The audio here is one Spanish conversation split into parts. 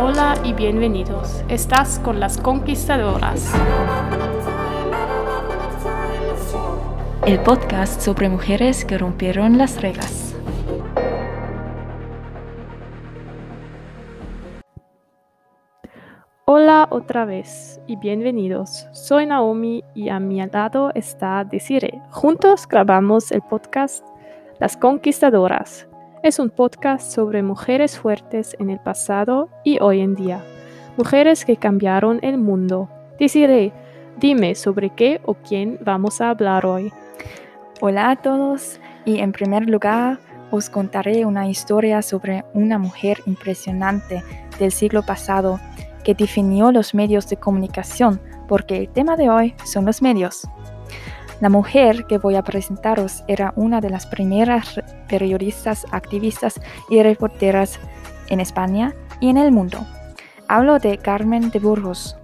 Hola y bienvenidos. Estás con las conquistadoras. El podcast sobre mujeres que rompieron las reglas. Hola otra vez y bienvenidos. Soy Naomi y a mi lado está Desire. Juntos grabamos el podcast Las Conquistadoras. Es un podcast sobre mujeres fuertes en el pasado y hoy en día. Mujeres que cambiaron el mundo. Desire, dime sobre qué o quién vamos a hablar hoy. Hola a todos y en primer lugar os contaré una historia sobre una mujer impresionante del siglo pasado que definió los medios de comunicación, porque el tema de hoy son los medios. La mujer que voy a presentaros era una de las primeras periodistas, activistas y reporteras en España y en el mundo. Hablo de Carmen de Burgos.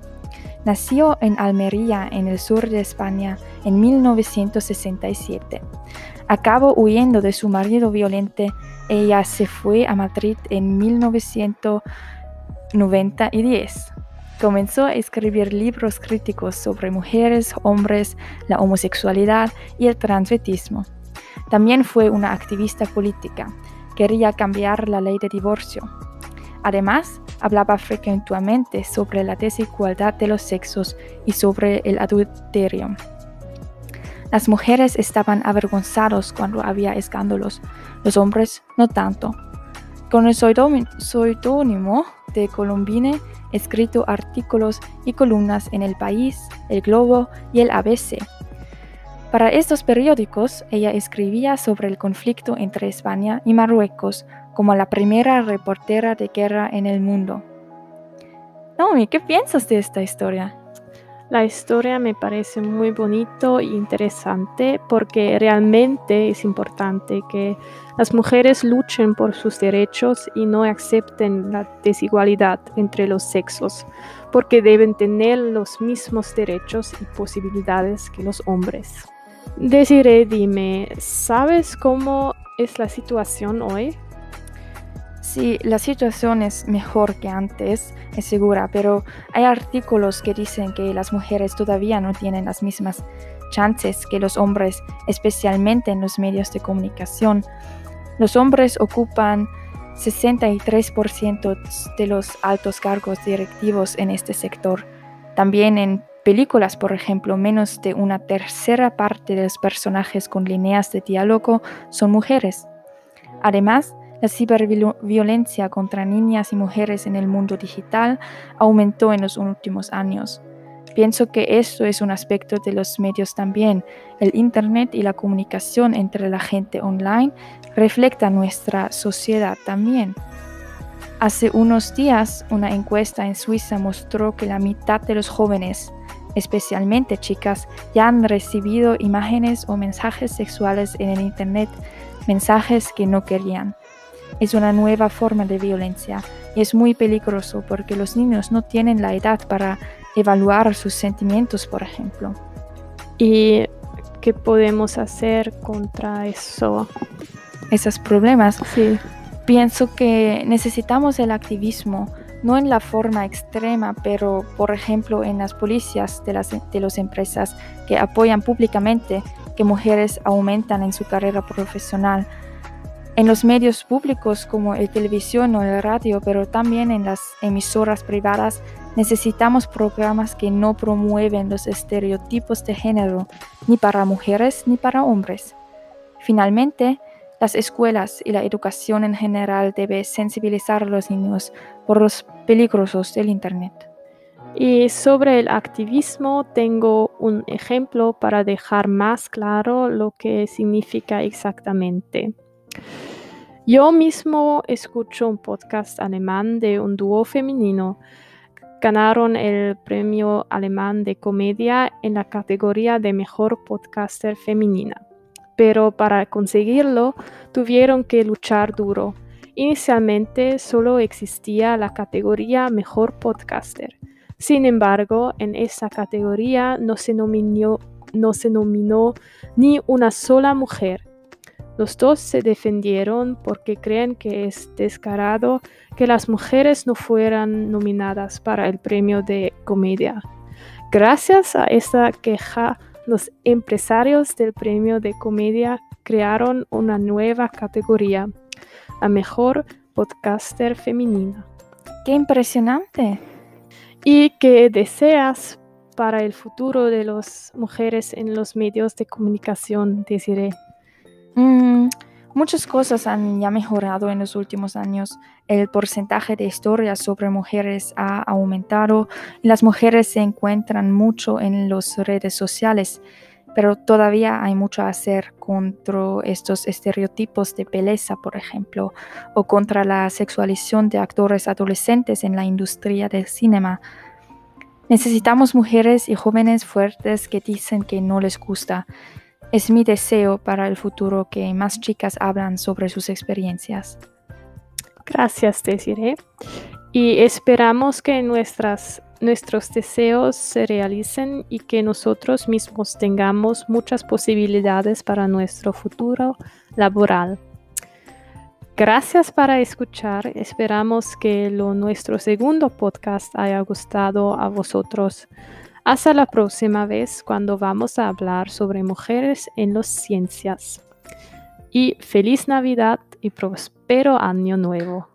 Nació en Almería, en el sur de España, en 1967. Acabó huyendo de su marido violento. Ella se fue a Madrid en 1967 90 y 10. Comenzó a escribir libros críticos sobre mujeres, hombres, la homosexualidad y el transvestismo. También fue una activista política. Quería cambiar la ley de divorcio. Además, hablaba frecuentemente sobre la desigualdad de los sexos y sobre el adulterio. Las mujeres estaban avergonzados cuando había escándalos, los hombres no tanto. Con el seudónimo Colombine, escrito artículos y columnas en El País, El Globo y el ABC. Para estos periódicos, ella escribía sobre el conflicto entre España y Marruecos como la primera reportera de guerra en el mundo. Naomi, ¿qué piensas de esta historia? La historia me parece muy bonito e interesante porque realmente es importante que las mujeres luchen por sus derechos y no acepten la desigualdad entre los sexos, porque deben tener los mismos derechos y posibilidades que los hombres. Desiree, dime, ¿sabes cómo es la situación hoy? Sí, la situación es mejor que antes, es segura, pero hay artículos que dicen que las mujeres todavía no tienen las mismas chances que los hombres, especialmente en los medios de comunicación. Los hombres ocupan 63% de los altos cargos directivos en este sector. También en películas, por ejemplo, menos de una tercera parte de los personajes con líneas de diálogo son mujeres. Además, la ciberviolencia contra niñas y mujeres en el mundo digital aumentó en los últimos años. Pienso que esto es un aspecto de los medios también. El Internet y la comunicación entre la gente online refleja nuestra sociedad también. Hace unos días, una encuesta en Suiza mostró que la mitad de los jóvenes, especialmente chicas, ya han recibido imágenes o mensajes sexuales en el Internet, mensajes que no querían es una nueva forma de violencia y es muy peligroso porque los niños no tienen la edad para evaluar sus sentimientos, por ejemplo. ¿Y qué podemos hacer contra eso? Esos problemas. Sí. Pienso que necesitamos el activismo, no en la forma extrema, pero por ejemplo en las policías de las de las empresas que apoyan públicamente que mujeres aumentan en su carrera profesional en los medios públicos como el televisión o el radio, pero también en las emisoras privadas, necesitamos programas que no promueven los estereotipos de género, ni para mujeres ni para hombres. Finalmente, las escuelas y la educación en general deben sensibilizar a los niños por los peligrosos del Internet. Y sobre el activismo tengo un ejemplo para dejar más claro lo que significa exactamente. Yo mismo escucho un podcast alemán de un dúo femenino. Ganaron el premio alemán de comedia en la categoría de mejor podcaster femenina. Pero para conseguirlo tuvieron que luchar duro. Inicialmente solo existía la categoría mejor podcaster. Sin embargo, en esa categoría no se nominó, no se nominó ni una sola mujer Los dos se defendieron porque creen que es descarado que las mujeres no fueran nominadas para el premio de comedia. Gracias a esta queja, los empresarios del premio de comedia crearon una nueva categoría, la mejor podcaster femenina. ¡Qué impresionante! ¿Y qué deseas para el futuro de las mujeres en los medios de comunicación, Desiree? Mm, muchas cosas han ya mejorado en los últimos años. El porcentaje de historias sobre mujeres ha aumentado las mujeres se encuentran mucho en las redes sociales, pero todavía hay mucho a hacer contra estos estereotipos de belleza, por ejemplo, o contra la sexualización de actores adolescentes en la industria del cinema. Necesitamos mujeres y jóvenes fuertes que dicen que no les gusta es mi deseo para el futuro que más chicas hablan sobre sus experiencias. Gracias, Desiree. Y esperamos que nuestras, nuestros deseos se realicen y que nosotros mismos tengamos muchas posibilidades para nuestro futuro laboral. Gracias para escuchar. Esperamos que lo, nuestro segundo podcast haya gustado a vosotros. Hasta la próxima vez cuando vamos a hablar sobre mujeres en las ciencias. Y feliz Navidad y próspero año nuevo.